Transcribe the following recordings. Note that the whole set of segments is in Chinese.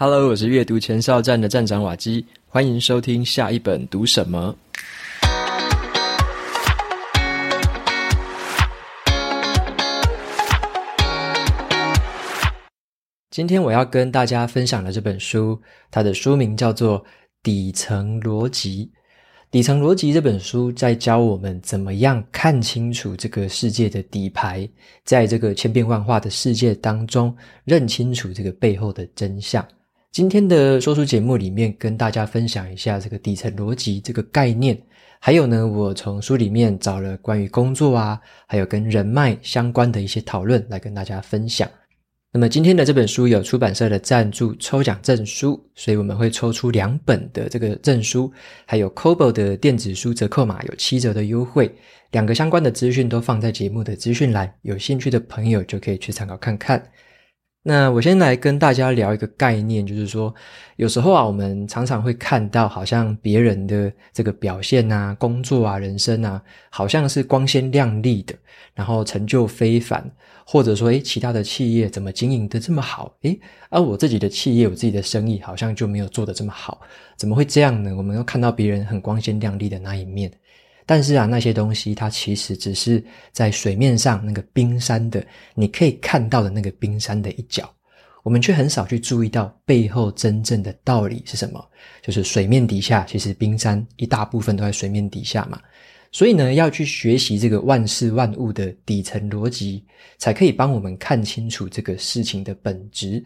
Hello，我是阅读前哨站的站长瓦基，欢迎收听下一本读什么。今天我要跟大家分享的这本书，它的书名叫做《底层逻辑》。《底层逻辑》这本书在教我们怎么样看清楚这个世界的底牌，在这个千变万化的世界当中，认清楚这个背后的真相。今天的说书节目里面，跟大家分享一下这个底层逻辑这个概念，还有呢，我从书里面找了关于工作啊，还有跟人脉相关的一些讨论来跟大家分享。那么今天的这本书有出版社的赞助抽奖证书，所以我们会抽出两本的这个证书，还有 Kobo 的电子书折扣码有七折的优惠，两个相关的资讯都放在节目的资讯栏，有兴趣的朋友就可以去参考看看。那我先来跟大家聊一个概念，就是说，有时候啊，我们常常会看到，好像别人的这个表现啊、工作啊、人生啊，好像是光鲜亮丽的，然后成就非凡，或者说，诶，其他的企业怎么经营得这么好？诶，而我自己的企业、我自己的生意，好像就没有做得这么好，怎么会这样呢？我们又看到别人很光鲜亮丽的那一面。但是啊，那些东西它其实只是在水面上那个冰山的，你可以看到的那个冰山的一角，我们却很少去注意到背后真正的道理是什么。就是水面底下，其实冰山一大部分都在水面底下嘛。所以呢，要去学习这个万事万物的底层逻辑，才可以帮我们看清楚这个事情的本质，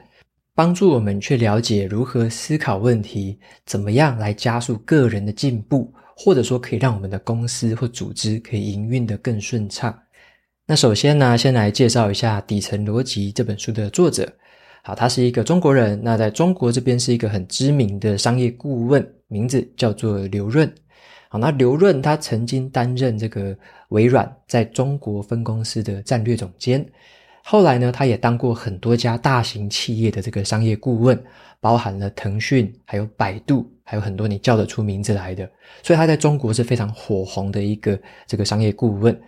帮助我们去了解如何思考问题，怎么样来加速个人的进步。或者说可以让我们的公司或组织可以营运得更顺畅。那首先呢，先来介绍一下《底层逻辑》这本书的作者。好，他是一个中国人，那在中国这边是一个很知名的商业顾问，名字叫做刘润。好，那刘润他曾经担任这个微软在中国分公司的战略总监。后来呢，他也当过很多家大型企业的这个商业顾问，包含了腾讯，还有百度，还有很多你叫得出名字来的。所以他在中国是非常火红的一个这个商业顾问。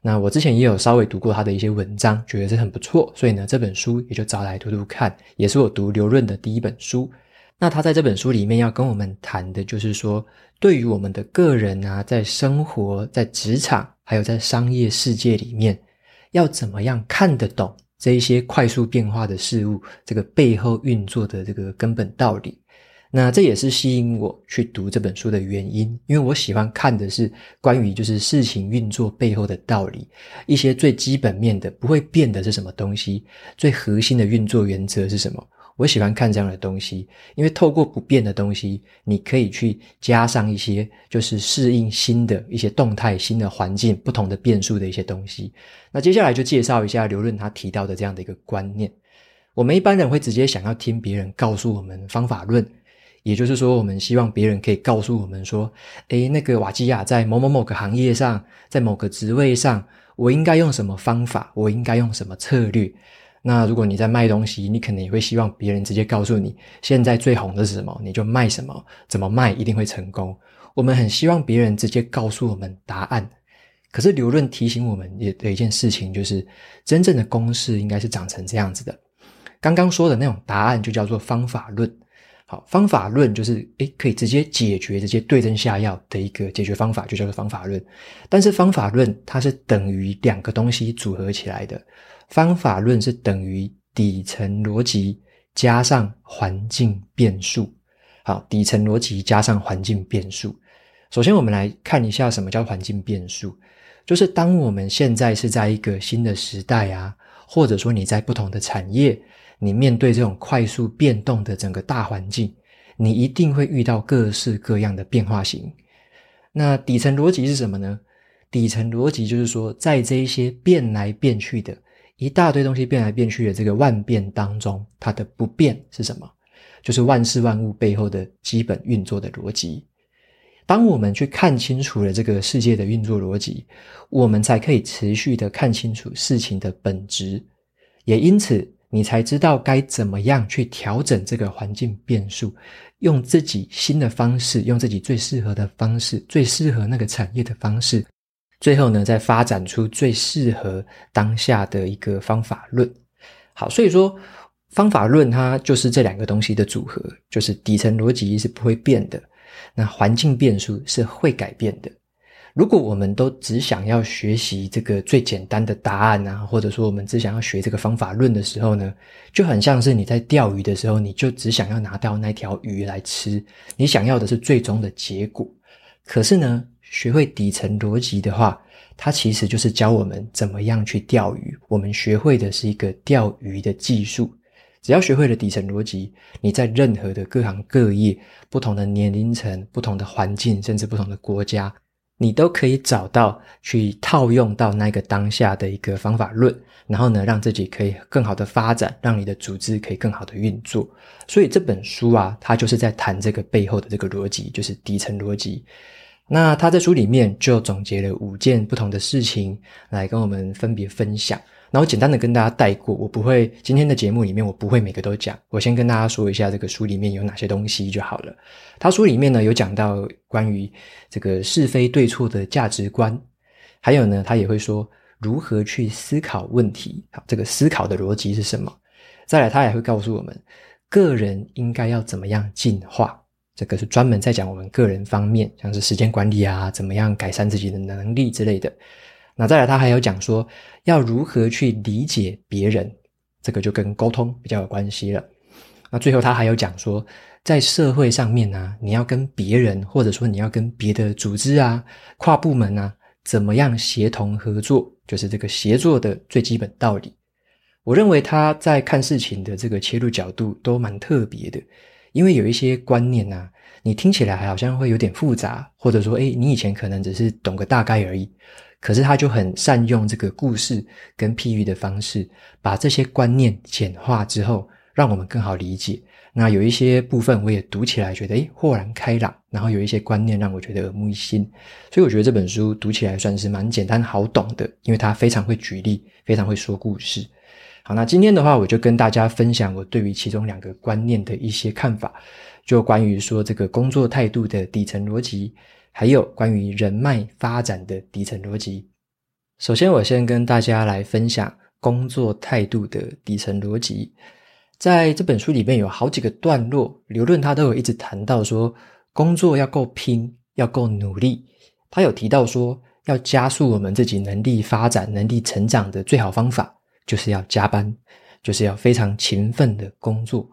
那我之前也有稍微读过他的一些文章，觉得是很不错，所以呢，这本书也就找来读读看，也是我读刘润的第一本书。那他在这本书里面要跟我们谈的就是说，对于我们的个人啊，在生活、在职场，还有在商业世界里面。要怎么样看得懂这一些快速变化的事物，这个背后运作的这个根本道理？那这也是吸引我去读这本书的原因，因为我喜欢看的是关于就是事情运作背后的道理，一些最基本面的不会变的是什么东西，最核心的运作原则是什么。我喜欢看这样的东西，因为透过不变的东西，你可以去加上一些，就是适应新的一些动态、新的环境、不同的变数的一些东西。那接下来就介绍一下刘润他提到的这样的一个观念。我们一般人会直接想要听别人告诉我们方法论，也就是说，我们希望别人可以告诉我们说：“诶，那个瓦基亚在某某某个行业上，在某个职位上，我应该用什么方法？我应该用什么策略？”那如果你在卖东西，你可能也会希望别人直接告诉你现在最红的是什么，你就卖什么，怎么卖一定会成功。我们很希望别人直接告诉我们答案。可是刘润提醒我们也的一件事情就是，真正的公式应该是长成这样子的。刚刚说的那种答案就叫做方法论。好，方法论就是诶可以直接解决、直接对症下药的一个解决方法，就叫做方法论。但是方法论它是等于两个东西组合起来的。方法论是等于底层逻辑加上环境变数。好，底层逻辑加上环境变数。首先，我们来看一下什么叫环境变数，就是当我们现在是在一个新的时代啊，或者说你在不同的产业，你面对这种快速变动的整个大环境，你一定会遇到各式各样的变化型。那底层逻辑是什么呢？底层逻辑就是说，在这一些变来变去的。一大堆东西变来变去的这个万变当中，它的不变是什么？就是万事万物背后的基本运作的逻辑。当我们去看清楚了这个世界的运作逻辑，我们才可以持续的看清楚事情的本质。也因此，你才知道该怎么样去调整这个环境变数，用自己新的方式，用自己最适合的方式，最适合那个产业的方式。最后呢，再发展出最适合当下的一个方法论。好，所以说方法论它就是这两个东西的组合，就是底层逻辑是不会变的，那环境变数是会改变的。如果我们都只想要学习这个最简单的答案啊，或者说我们只想要学这个方法论的时候呢，就很像是你在钓鱼的时候，你就只想要拿到那条鱼来吃，你想要的是最终的结果。可是呢，学会底层逻辑的话，它其实就是教我们怎么样去钓鱼。我们学会的是一个钓鱼的技术。只要学会了底层逻辑，你在任何的各行各业、不同的年龄层、不同的环境，甚至不同的国家。你都可以找到去套用到那个当下的一个方法论，然后呢，让自己可以更好的发展，让你的组织可以更好的运作。所以这本书啊，它就是在谈这个背后的这个逻辑，就是底层逻辑。那他在书里面就总结了五件不同的事情来跟我们分别分享。然后简单的跟大家带过，我不会今天的节目里面我不会每个都讲，我先跟大家说一下这个书里面有哪些东西就好了。他书里面呢有讲到关于这个是非对错的价值观，还有呢他也会说如何去思考问题，好，这个思考的逻辑是什么？再来他也会告诉我们个人应该要怎么样进化，这个是专门在讲我们个人方面，像是时间管理啊，怎么样改善自己的能力之类的。那再来，他还有讲说要如何去理解别人，这个就跟沟通比较有关系了。那最后他还有讲说，在社会上面呢、你要跟别人，或者说你要跟别的组织啊、跨部门啊，怎么样协同合作，就是这个协作的最基本道理。我认为他在看事情的这个切入角度都蛮特别的，因为有一些观念啊，你听起来还好像会有点复杂，或者说，诶，你以前可能只是懂个大概而已。可是他就很善用这个故事跟譬喻的方式，把这些观念简化之后，让我们更好理解。那有一些部分我也读起来觉得诶，豁然开朗，然后有一些观念让我觉得耳目一新。所以我觉得这本书读起来算是蛮简单好懂的，因为他非常会举例，非常会说故事。好，那今天的话，我就跟大家分享我对于其中两个观念的一些看法，就关于说这个工作态度的底层逻辑。还有关于人脉发展的底层逻辑。首先，我先跟大家来分享工作态度的底层逻辑。在这本书里面有好几个段落，刘润他都有一直谈到说，工作要够拼，要够努力。他有提到说，要加速我们自己能力发展、能力成长的最好方法，就是要加班，就是要非常勤奋的工作。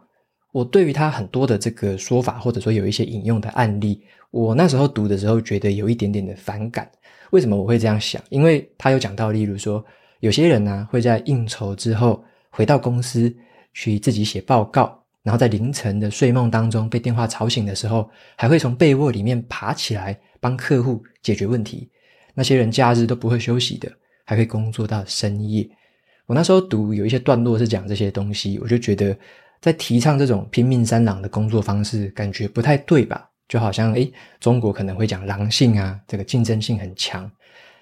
我对于他很多的这个说法，或者说有一些引用的案例，我那时候读的时候觉得有一点点的反感。为什么我会这样想？因为他有讲到，例如说，有些人呢会在应酬之后回到公司去自己写报告，然后在凌晨的睡梦当中被电话吵醒的时候，还会从被窝里面爬起来帮客户解决问题。那些人假日都不会休息的，还会工作到深夜。我那时候读有一些段落是讲这些东西，我就觉得。在提倡这种拼命三郎的工作方式，感觉不太对吧？就好像诶，中国可能会讲狼性啊，这个竞争性很强。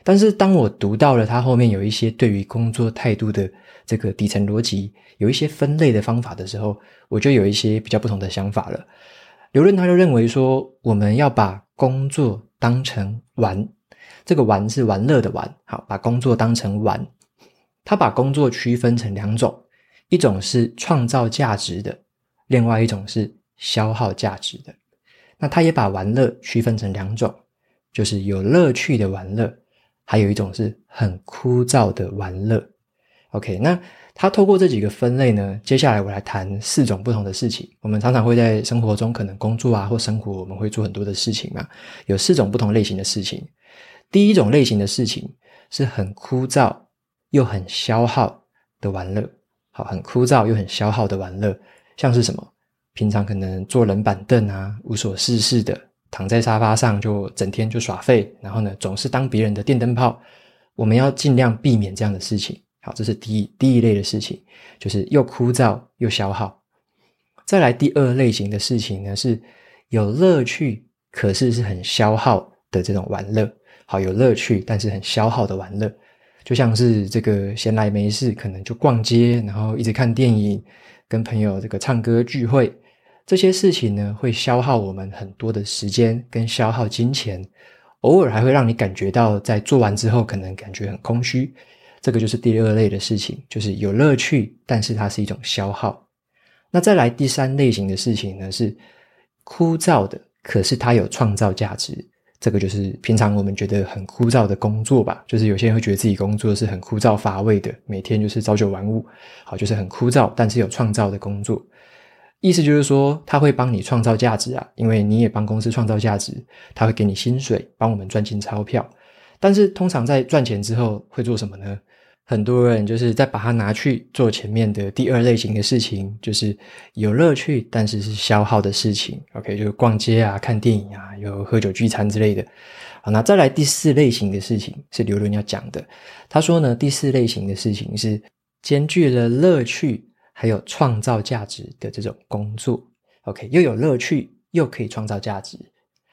但是当我读到了他后面有一些对于工作态度的这个底层逻辑，有一些分类的方法的时候，我就有一些比较不同的想法了。刘润他就认为说，我们要把工作当成玩，这个玩是玩乐的玩，好，把工作当成玩。他把工作区分成两种。一种是创造价值的，另外一种是消耗价值的。那他也把玩乐区分成两种，就是有乐趣的玩乐，还有一种是很枯燥的玩乐。OK，那他透过这几个分类呢，接下来我来谈四种不同的事情。我们常常会在生活中可能工作啊或生活，我们会做很多的事情嘛，有四种不同类型的事情。第一种类型的事情是很枯燥又很消耗的玩乐。好很枯燥又很消耗的玩乐，像是什么？平常可能坐冷板凳啊，无所事事的躺在沙发上，就整天就耍废，然后呢，总是当别人的电灯泡。我们要尽量避免这样的事情。好，这是第一第一类的事情，就是又枯燥又消耗。再来第二类型的事情呢，是有乐趣，可是是很消耗的这种玩乐。好，有乐趣，但是很消耗的玩乐。就像是这个闲来没事，可能就逛街，然后一直看电影，跟朋友这个唱歌聚会，这些事情呢，会消耗我们很多的时间跟消耗金钱，偶尔还会让你感觉到在做完之后可能感觉很空虚。这个就是第二类的事情，就是有乐趣，但是它是一种消耗。那再来第三类型的事情呢，是枯燥的，可是它有创造价值。这个就是平常我们觉得很枯燥的工作吧，就是有些人会觉得自己工作是很枯燥乏味的，每天就是朝九晚五，好，就是很枯燥，但是有创造的工作。意思就是说，他会帮你创造价值啊，因为你也帮公司创造价值，他会给你薪水，帮我们赚进钞票。但是通常在赚钱之后会做什么呢？很多人就是在把它拿去做前面的第二类型的事情，就是有乐趣，但是是消耗的事情。OK，就是逛街啊、看电影啊、有喝酒聚餐之类的。好，那再来第四类型的事情是刘伦要讲的。他说呢，第四类型的事情是兼具了乐趣还有创造价值的这种工作。OK，又有乐趣又可以创造价值。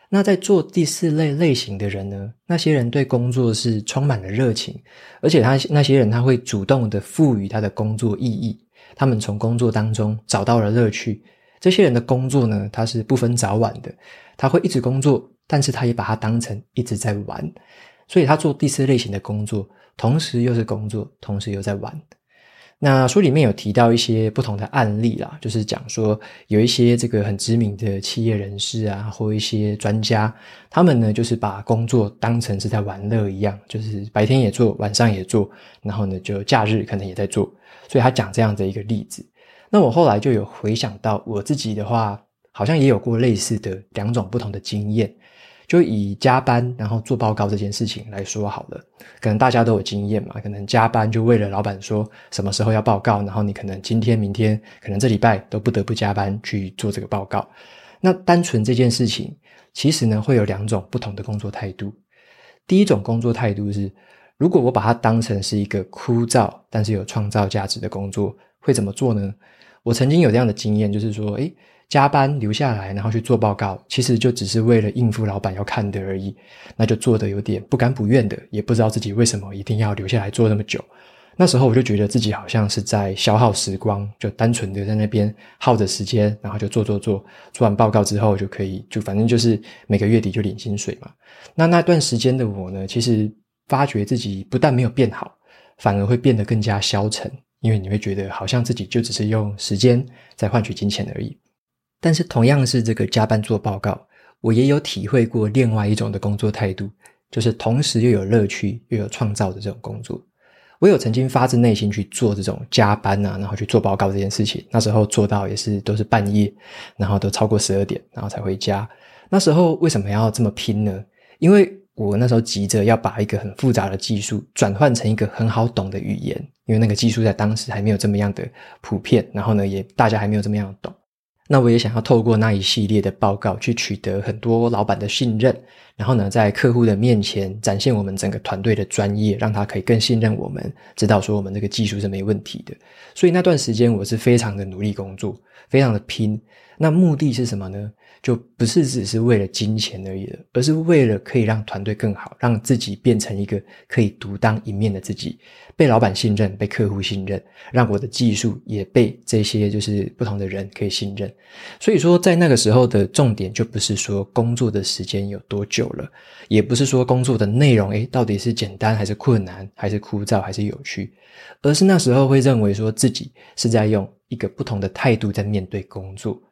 那在做第四类类型的人呢？那些人对工作是充满了热情，而且他那些人他会主动的赋予他的工作意义，他们从工作当中找到了乐趣。这些人的工作呢，他是不分早晚的，他会一直工作，但是他也把它当成一直在玩，所以他做第四类型的工作，同时又是工作，同时又在玩。那书里面有提到一些不同的案例啦，就是讲说有一些这个很知名的企业人士啊，或一些专家，他们呢就是把工作当成是在玩乐一样，就是白天也做，晚上也做，然后呢就假日可能也在做。所以他讲这样的一个例子。那我后来就有回想到我自己的话，好像也有过类似的两种不同的经验。就以加班然后做报告这件事情来说好了，可能大家都有经验嘛，可能加班就为了老板说什么时候要报告，然后你可能今天、明天，可能这礼拜都不得不加班去做这个报告。那单纯这件事情，其实呢会有两种不同的工作态度。第一种工作态度是，如果我把它当成是一个枯燥但是有创造价值的工作，会怎么做呢？我曾经有这样的经验，就是说，诶加班留下来，然后去做报告，其实就只是为了应付老板要看的而已。那就做得有点不甘不愿的，也不知道自己为什么一定要留下来做那么久。那时候我就觉得自己好像是在消耗时光，就单纯的在那边耗着时间，然后就做做做，做完报告之后就可以，就反正就是每个月底就领薪水嘛。那那段时间的我呢，其实发觉自己不但没有变好，反而会变得更加消沉，因为你会觉得好像自己就只是用时间在换取金钱而已。但是同样是这个加班做报告，我也有体会过另外一种的工作态度，就是同时又有乐趣又有创造的这种工作。我有曾经发自内心去做这种加班啊，然后去做报告这件事情。那时候做到也是都是半夜，然后都超过十二点，然后才回家。那时候为什么要这么拼呢？因为我那时候急着要把一个很复杂的技术转换成一个很好懂的语言，因为那个技术在当时还没有这么样的普遍，然后呢，也大家还没有这么样懂。那我也想要透过那一系列的报告去取得很多老板的信任，然后呢，在客户的面前展现我们整个团队的专业，让他可以更信任我们，知道说我们这个技术是没问题的。所以那段时间我是非常的努力工作，非常的拼。那目的是什么呢？就不是只是为了金钱而已了，而是为了可以让团队更好，让自己变成一个可以独当一面的自己，被老板信任，被客户信任，让我的技术也被这些就是不同的人可以信任。所以说，在那个时候的重点就不是说工作的时间有多久了，也不是说工作的内容，诶，到底是简单还是困难，还是枯燥还是有趣，而是那时候会认为说自己是在用一个不同的态度在面对工作。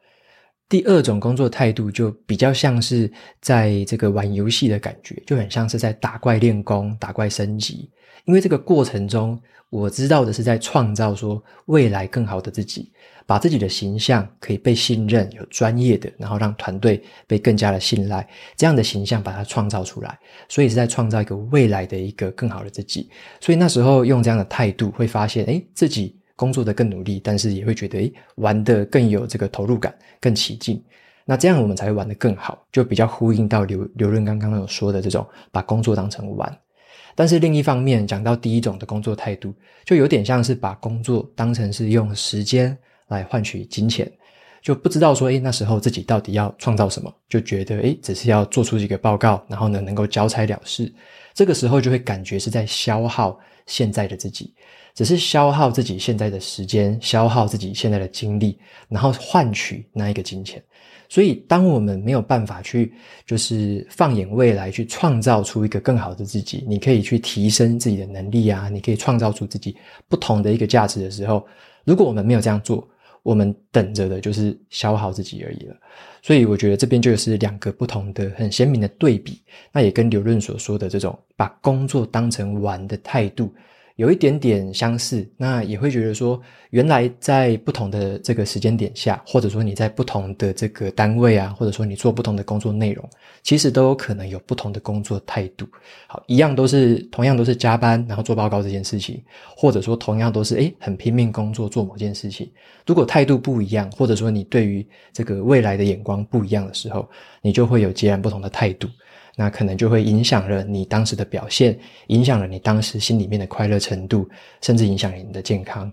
第二种工作态度就比较像是在这个玩游戏的感觉，就很像是在打怪练功、打怪升级。因为这个过程中，我知道的是在创造说未来更好的自己，把自己的形象可以被信任、有专业的，然后让团队被更加的信赖，这样的形象把它创造出来。所以是在创造一个未来的一个更好的自己。所以那时候用这样的态度，会发现，诶，自己。工作的更努力，但是也会觉得，诶，玩得更有这个投入感，更起劲。那这样我们才会玩得更好，就比较呼应到刘刘润刚刚有说的这种把工作当成玩。但是另一方面，讲到第一种的工作态度，就有点像是把工作当成是用时间来换取金钱，就不知道说，诶，那时候自己到底要创造什么，就觉得，诶，只是要做出几个报告，然后呢，能够交差了事。这个时候就会感觉是在消耗现在的自己。只是消耗自己现在的时间，消耗自己现在的精力，然后换取那一个金钱。所以，当我们没有办法去，就是放眼未来，去创造出一个更好的自己，你可以去提升自己的能力啊，你可以创造出自己不同的一个价值的时候，如果我们没有这样做，我们等着的就是消耗自己而已了。所以我觉得这边就是两个不同的很鲜明的对比，那也跟刘润所说的这种把工作当成玩的态度。有一点点相似，那也会觉得说，原来在不同的这个时间点下，或者说你在不同的这个单位啊，或者说你做不同的工作内容，其实都有可能有不同的工作态度。好，一样都是同样都是加班，然后做报告这件事情，或者说同样都是诶很拼命工作做某件事情，如果态度不一样，或者说你对于这个未来的眼光不一样的时候，你就会有截然不同的态度。那可能就会影响了你当时的表现，影响了你当时心里面的快乐程度，甚至影响了你的健康。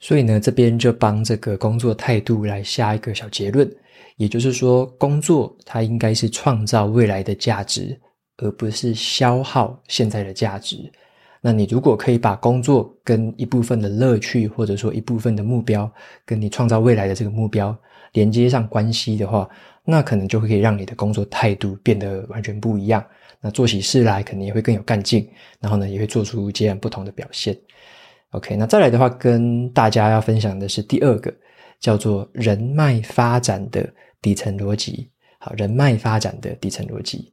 所以呢，这边就帮这个工作态度来下一个小结论，也就是说，工作它应该是创造未来的价值，而不是消耗现在的价值。那你如果可以把工作跟一部分的乐趣，或者说一部分的目标，跟你创造未来的这个目标连接上关系的话，那可能就会可以让你的工作态度变得完全不一样。那做起事来肯定也会更有干劲，然后呢，也会做出截然不同的表现。OK，那再来的话，跟大家要分享的是第二个，叫做人脉发展的底层逻辑。好，人脉发展的底层逻辑，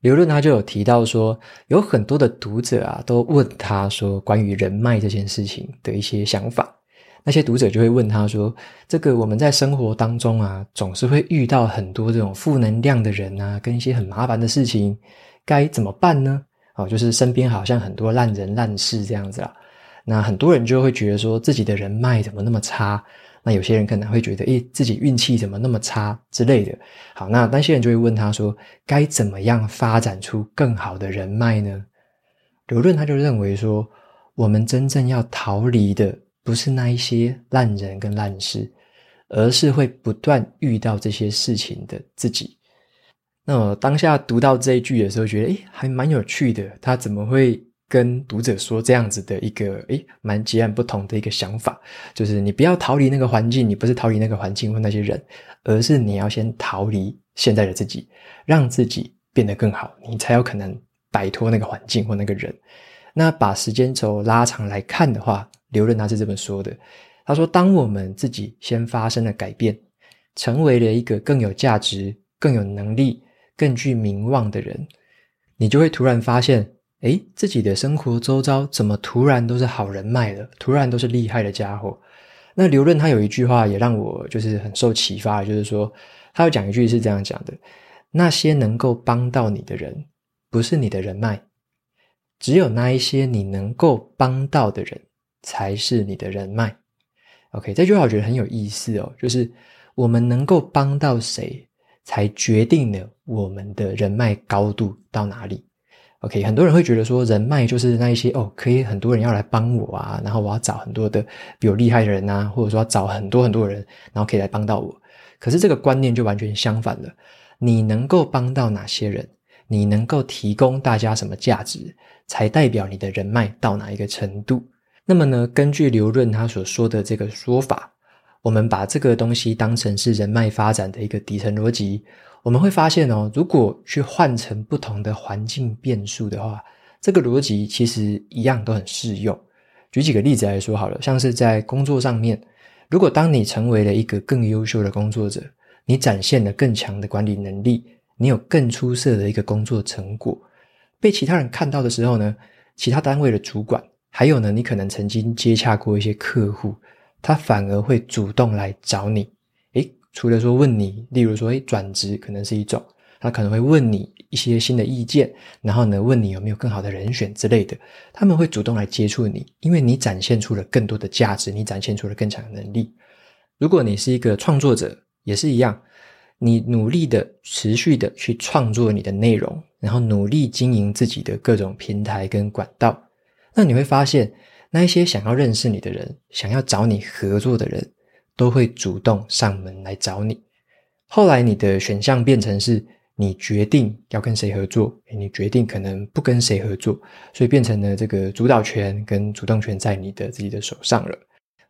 刘润他就有提到说，有很多的读者啊，都问他说，关于人脉这件事情的一些想法。那些读者就会问他说：“这个我们在生活当中啊，总是会遇到很多这种负能量的人啊，跟一些很麻烦的事情，该怎么办呢？”哦，就是身边好像很多烂人烂事这样子啦。那很多人就会觉得说自己的人脉怎么那么差？那有些人可能会觉得，诶，自己运气怎么那么差之类的。好，那那些人就会问他说：“该怎么样发展出更好的人脉呢？”刘润他就认为说，我们真正要逃离的。不是那一些烂人跟烂事，而是会不断遇到这些事情的自己。那我当下读到这一句的时候，觉得诶还蛮有趣的。他怎么会跟读者说这样子的一个诶蛮截然不同的一个想法？就是你不要逃离那个环境，你不是逃离那个环境或那些人，而是你要先逃离现在的自己，让自己变得更好，你才有可能摆脱那个环境或那个人。那把时间轴拉长来看的话，刘润他是这么说的，他说：“当我们自己先发生了改变，成为了一个更有价值、更有能力、更具名望的人，你就会突然发现，诶，自己的生活周遭怎么突然都是好人脉了，突然都是厉害的家伙。”那刘润他有一句话也让我就是很受启发，就是说他有讲一句是这样讲的：“那些能够帮到你的人，不是你的人脉，只有那一些你能够帮到的人。”才是你的人脉，OK，这句话我觉得很有意思哦。就是我们能够帮到谁，才决定了我们的人脉高度到哪里。OK，很多人会觉得说，人脉就是那一些哦，可以很多人要来帮我啊，然后我要找很多的比我厉害的人啊，或者说找很多很多人，然后可以来帮到我。可是这个观念就完全相反了。你能够帮到哪些人，你能够提供大家什么价值，才代表你的人脉到哪一个程度。那么呢，根据刘润他所说的这个说法，我们把这个东西当成是人脉发展的一个底层逻辑，我们会发现哦，如果去换成不同的环境变数的话，这个逻辑其实一样都很适用。举几个例子来说好了，像是在工作上面，如果当你成为了一个更优秀的工作者，你展现了更强的管理能力，你有更出色的一个工作成果，被其他人看到的时候呢，其他单位的主管。还有呢，你可能曾经接洽过一些客户，他反而会主动来找你。诶，除了说问你，例如说，诶，转职可能是一种，他可能会问你一些新的意见，然后呢，问你有没有更好的人选之类的。他们会主动来接触你，因为你展现出了更多的价值，你展现出了更强的能力。如果你是一个创作者，也是一样，你努力的、持续的去创作你的内容，然后努力经营自己的各种平台跟管道。那你会发现，那一些想要认识你的人，想要找你合作的人，都会主动上门来找你。后来你的选项变成是，你决定要跟谁合作，你决定可能不跟谁合作，所以变成了这个主导权跟主动权在你的自己的手上了。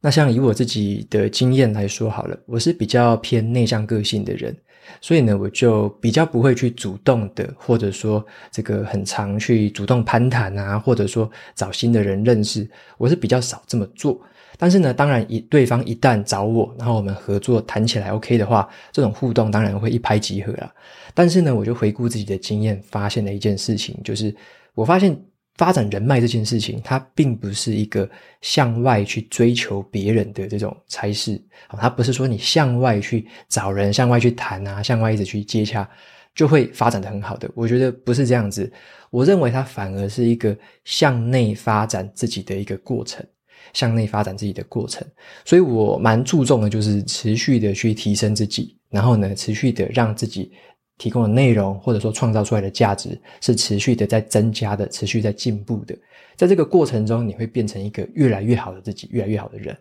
那像以我自己的经验来说好了，我是比较偏内向个性的人。所以呢，我就比较不会去主动的，或者说这个很常去主动攀谈啊，或者说找新的人认识，我是比较少这么做。但是呢，当然一对方一旦找我，然后我们合作谈起来 OK 的话，这种互动当然会一拍即合了。但是呢，我就回顾自己的经验，发现了一件事情，就是我发现发展人脉这件事情，它并不是一个向外去追求别人的这种差事。它不是说你向外去找人，向外去谈啊，向外一直去接洽，就会发展得很好的。我觉得不是这样子，我认为它反而是一个向内发展自己的一个过程。向内发展自己的过程，所以我蛮注重的，就是持续的去提升自己，然后呢，持续的让自己提供的内容或者说创造出来的价值是持续的在增加的，持续在进步的。在这个过程中，你会变成一个越来越好的自己，越来越好的人。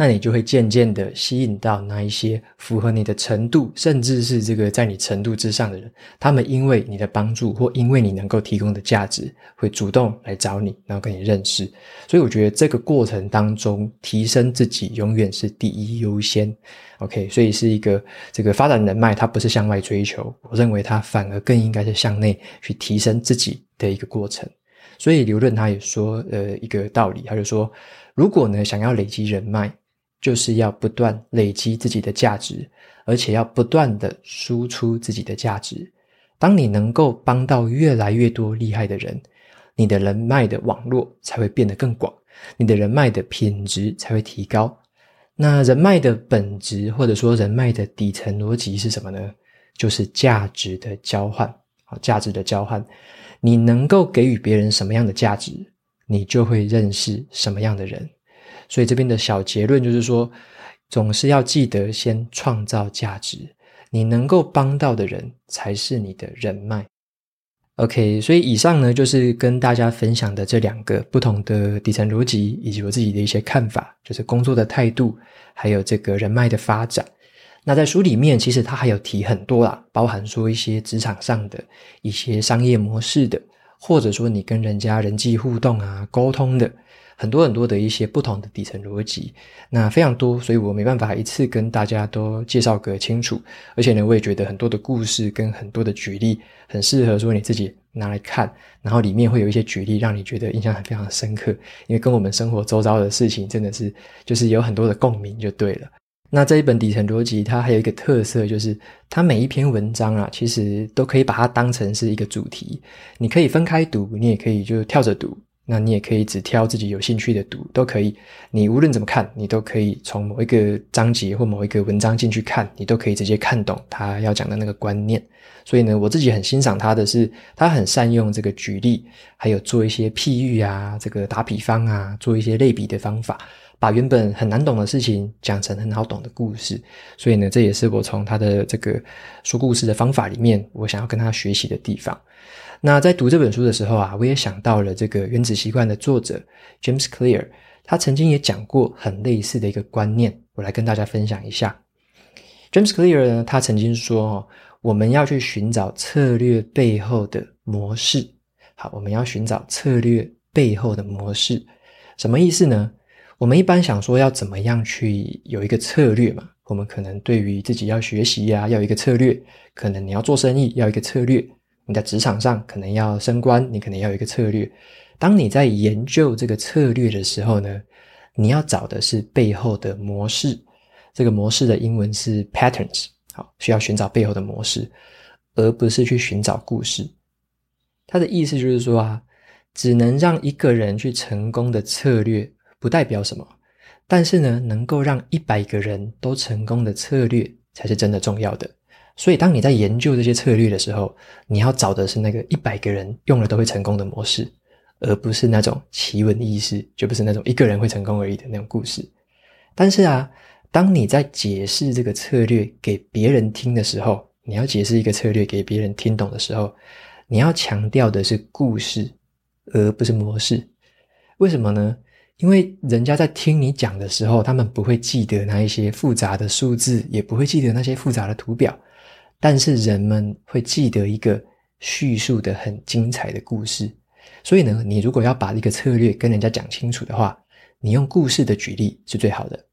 那你就会渐渐的吸引到那一些符合你的程度，甚至是这个在你程度之上的人。他们因为你的帮助，或因为你能够提供的价值，会主动来找你，然后跟你认识。所以我觉得这个过程当中，提升自己永远是第一优先。OK，所以是一个这个发展人脉，它不是向外追求，我认为它反而更应该是向内去提升自己的一个过程。所以刘润他也说，呃，一个道理，他就说，如果呢想要累积人脉，就是要不断累积自己的价值，而且要不断的输出自己的价值。当你能够帮到越来越多厉害的人，你的人脉的网络才会变得更广，你的人脉的品质才会提高。那人脉的本质，或者说人脉的底层逻辑是什么呢？就是价值的交换。好，价值的交换，你能够给予别人什么样的价值，你就会认识什么样的人。所以这边的小结论就是说，总是要记得先创造价值，你能够帮到的人才是你的人脉。OK，所以以上呢就是跟大家分享的这两个不同的底层逻辑，以及我自己的一些看法，就是工作的态度，还有这个人脉的发展。那在书里面，其实他还有提很多啦，包含说一些职场上的一些商业模式的，或者说你跟人家人际互动啊、沟通的。很多很多的一些不同的底层逻辑，那非常多，所以我没办法一次跟大家都介绍个清楚。而且呢，我也觉得很多的故事跟很多的举例，很适合说你自己拿来看，然后里面会有一些举例让你觉得印象很非常深刻，因为跟我们生活周遭的事情真的是就是有很多的共鸣就对了。那这一本底层逻辑，它还有一个特色，就是它每一篇文章啊，其实都可以把它当成是一个主题，你可以分开读，你也可以就跳着读。那你也可以只挑自己有兴趣的读，都可以。你无论怎么看，你都可以从某一个章节或某一个文章进去看，你都可以直接看懂他要讲的那个观念。所以呢，我自己很欣赏他的是，他很善用这个举例，还有做一些譬喻啊，这个打比方啊，做一些类比的方法，把原本很难懂的事情讲成很好懂的故事。所以呢，这也是我从他的这个说故事的方法里面，我想要跟他学习的地方。那在读这本书的时候啊，我也想到了这个《原子习惯》的作者 James Clear，他曾经也讲过很类似的一个观念，我来跟大家分享一下。James Clear 呢，他曾经说：“哦，我们要去寻找策略背后的模式。”好，我们要寻找策略背后的模式，什么意思呢？我们一般想说要怎么样去有一个策略嘛？我们可能对于自己要学习呀，要一个策略；可能你要做生意，要一个策略。你在职场上可能要升官，你可能要有一个策略。当你在研究这个策略的时候呢，你要找的是背后的模式。这个模式的英文是 patterns，好，需要寻找背后的模式，而不是去寻找故事。他的意思就是说啊，只能让一个人去成功的策略不代表什么，但是呢，能够让一百个人都成功的策略才是真的重要的。所以，当你在研究这些策略的时候，你要找的是那个一百个人用了都会成功的模式，而不是那种奇闻异事，就不是那种一个人会成功而已的那种故事。但是啊，当你在解释这个策略给别人听的时候，你要解释一个策略给别人听懂的时候，你要强调的是故事，而不是模式。为什么呢？因为人家在听你讲的时候，他们不会记得那一些复杂的数字，也不会记得那些复杂的图表。但是人们会记得一个叙述的很精彩的故事，所以呢，你如果要把一个策略跟人家讲清楚的话，你用故事的举例是最好的。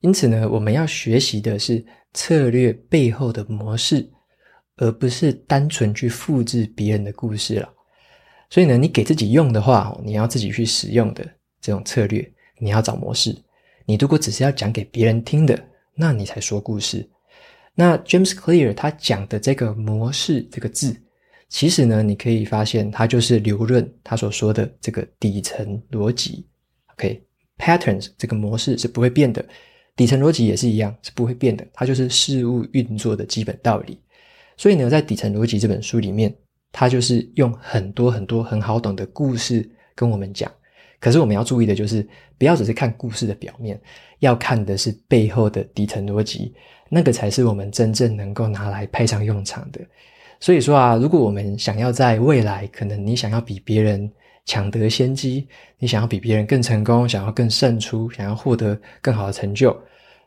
因此呢，我们要学习的是策略背后的模式，而不是单纯去复制别人的故事了。所以呢，你给自己用的话，你要自己去使用的这种策略，你要找模式。你如果只是要讲给别人听的，那你才说故事。那 James Clear 他讲的这个模式这个字，其实呢，你可以发现它就是刘润他所说的这个底层逻辑。OK，patterns 这个模式是不会变的，底层逻辑也是一样是不会变的，它就是事物运作的基本道理。所以呢，在底层逻辑这本书里面，它就是用很多很多很好懂的故事跟我们讲。可是我们要注意的就是，不要只是看故事的表面，要看的是背后的底层逻辑，那个才是我们真正能够拿来派上用场的。所以说啊，如果我们想要在未来，可能你想要比别人抢得先机，你想要比别人更成功，想要更胜出，想要获得更好的成就，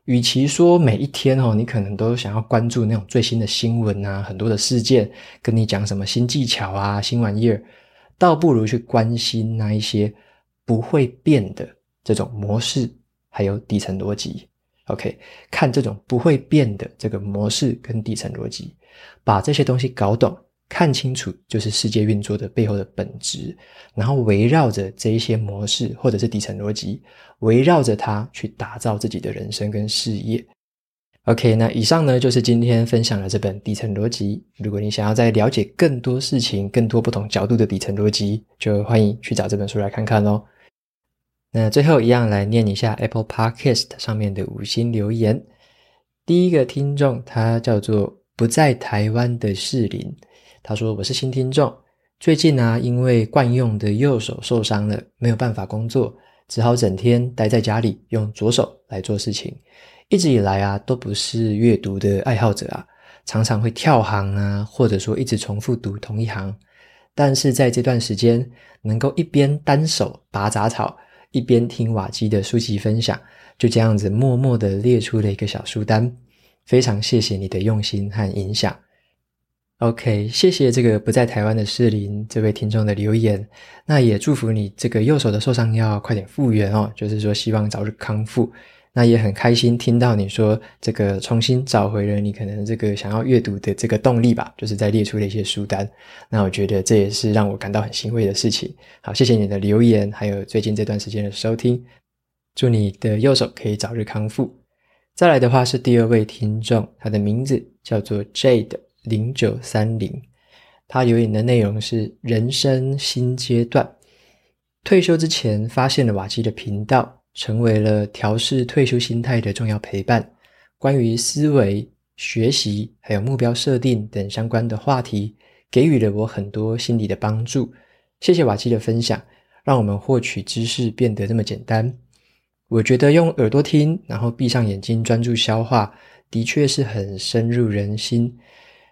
与其说每一天哦，你可能都想要关注那种最新的新闻啊，很多的事件，跟你讲什么新技巧啊、新玩意儿，倒不如去关心那一些。不会变的这种模式，还有底层逻辑，OK，看这种不会变的这个模式跟底层逻辑，把这些东西搞懂、看清楚，就是世界运作的背后的本质，然后围绕着这一些模式或者是底层逻辑，围绕着它去打造自己的人生跟事业。OK，那以上呢就是今天分享的这本底层逻辑。如果你想要再了解更多事情、更多不同角度的底层逻辑，就欢迎去找这本书来看看喽。那最后一样来念一下 Apple Podcast 上面的五星留言。第一个听众他叫做不在台湾的士林，他说：“我是新听众，最近呢、啊、因为惯用的右手受伤了，没有办法工作，只好整天待在家里用左手来做事情。一直以来啊都不是阅读的爱好者啊，常常会跳行啊，或者说一直重复读同一行。但是在这段时间，能够一边单手拔杂草。”一边听瓦基的书籍分享，就这样子默默的列出了一个小书单。非常谢谢你的用心和影响。OK，谢谢这个不在台湾的士林这位听众的留言。那也祝福你这个右手的受伤要快点复原哦，就是说希望早日康复。那也很开心听到你说这个重新找回了你可能这个想要阅读的这个动力吧，就是在列出了一些书单。那我觉得这也是让我感到很欣慰的事情。好，谢谢你的留言，还有最近这段时间的收听。祝你的右手可以早日康复。再来的话是第二位听众，他的名字叫做 Jade 零九三零，他留言的内容是人生新阶段，退休之前发现了瓦基的频道。成为了调试退休心态的重要陪伴。关于思维、学习还有目标设定等相关的话题，给予了我很多心理的帮助。谢谢瓦基的分享，让我们获取知识变得这么简单。我觉得用耳朵听，然后闭上眼睛专注消化，的确是很深入人心。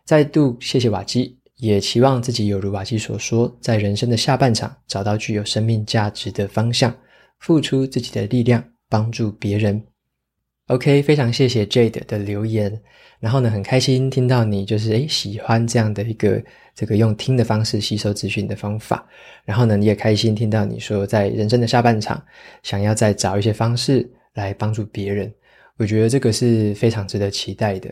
再度谢谢瓦基，也期望自己有如瓦基所说，在人生的下半场找到具有生命价值的方向。付出自己的力量，帮助别人。OK，非常谢谢 Jade 的留言。然后呢，很开心听到你就是诶喜欢这样的一个这个用听的方式吸收资讯的方法。然后呢，你也开心听到你说在人生的下半场，想要再找一些方式来帮助别人。我觉得这个是非常值得期待的。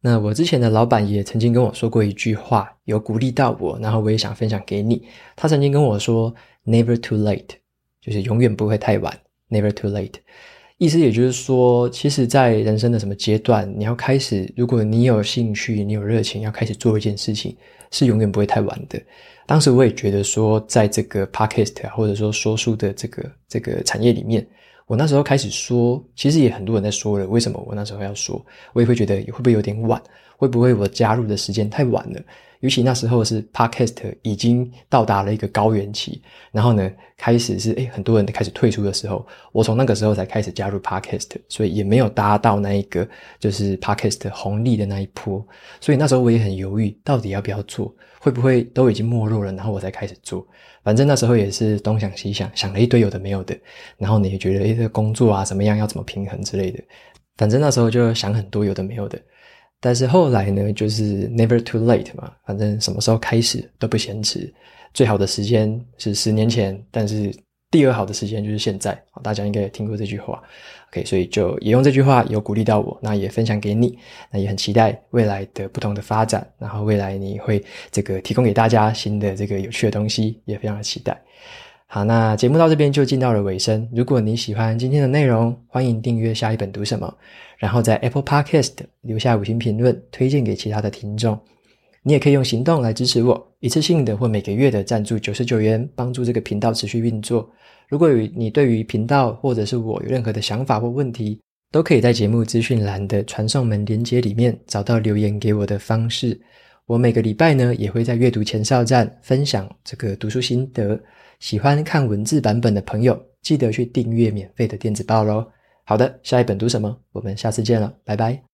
那我之前的老板也曾经跟我说过一句话，有鼓励到我，然后我也想分享给你。他曾经跟我说：“Never too late。”就是永远不会太晚，never too late。意思也就是说，其实，在人生的什么阶段，你要开始，如果你有兴趣，你有热情，要开始做一件事情，是永远不会太晚的。当时我也觉得说，在这个 podcast，或者说说书的这个这个产业里面，我那时候开始说，其实也很多人在说了。为什么我那时候要说？我也会觉得会不会有点晚？会不会我加入的时间太晚了？尤其那时候是 Podcast 已经到达了一个高原期，然后呢，开始是诶很多人开始退出的时候，我从那个时候才开始加入 Podcast，所以也没有搭到那一个就是 Podcast 红利的那一波，所以那时候我也很犹豫，到底要不要做，会不会都已经没落了，然后我才开始做。反正那时候也是东想西想，想了一堆有的没有的，然后你也觉得诶这个工作啊怎么样，要怎么平衡之类的，反正那时候就想很多有的没有的。但是后来呢，就是 never too late 嘛，反正什么时候开始都不嫌迟。最好的时间是十年前，但是第二好的时间就是现在。大家应该也听过这句话，OK，所以就也用这句话有鼓励到我，那也分享给你，那也很期待未来的不同的发展，然后未来你会这个提供给大家新的这个有趣的东西，也非常的期待。好，那节目到这边就进到了尾声。如果你喜欢今天的内容，欢迎订阅下一本读什么，然后在 Apple Podcast 留下五星评论，推荐给其他的听众。你也可以用行动来支持我，一次性的或每个月的赞助九十九元，帮助这个频道持续运作。如果有你对于频道或者是我有任何的想法或问题，都可以在节目资讯栏的传送门连接里面找到留言给我的方式。我每个礼拜呢也会在阅读前哨站分享这个读书心得。喜欢看文字版本的朋友，记得去订阅免费的电子报喽。好的，下一本读什么？我们下次见了，拜拜。